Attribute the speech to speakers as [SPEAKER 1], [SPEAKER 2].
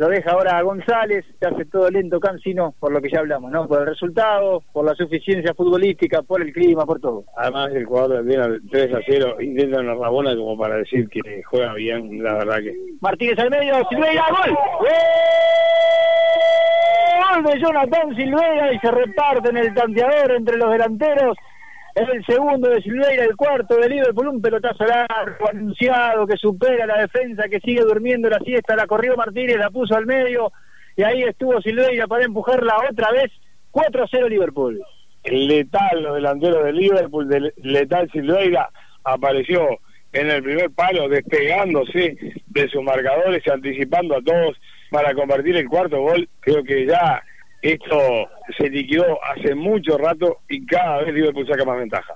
[SPEAKER 1] lo deja ahora a González, se hace todo lento Cancino, por lo que ya hablamos, ¿no? Por el resultado, por la suficiencia futbolística, por el clima, por todo.
[SPEAKER 2] Además el jugador viene al 3 a 0, intenta una rabona como para decir que juega bien, la verdad que...
[SPEAKER 1] Martínez al medio, Silveira, gol. Gol de Jonathan Silveira y se reparte en el tanteador entre los delanteros el segundo de Silveira, el cuarto de Liverpool, un pelotazo largo, anunciado, que supera la defensa, que sigue durmiendo la siesta, la corrió Martínez, la puso al medio, y ahí estuvo Silveira para empujarla otra vez, 4 a 0 Liverpool.
[SPEAKER 2] Letal, los delanteros de Liverpool, de Letal Silveira, apareció en el primer palo, despegándose de sus marcadores, anticipando a todos para convertir el cuarto gol. Creo que ya esto se liquidó hace mucho rato y cada vez Liverpool saca más ventaja.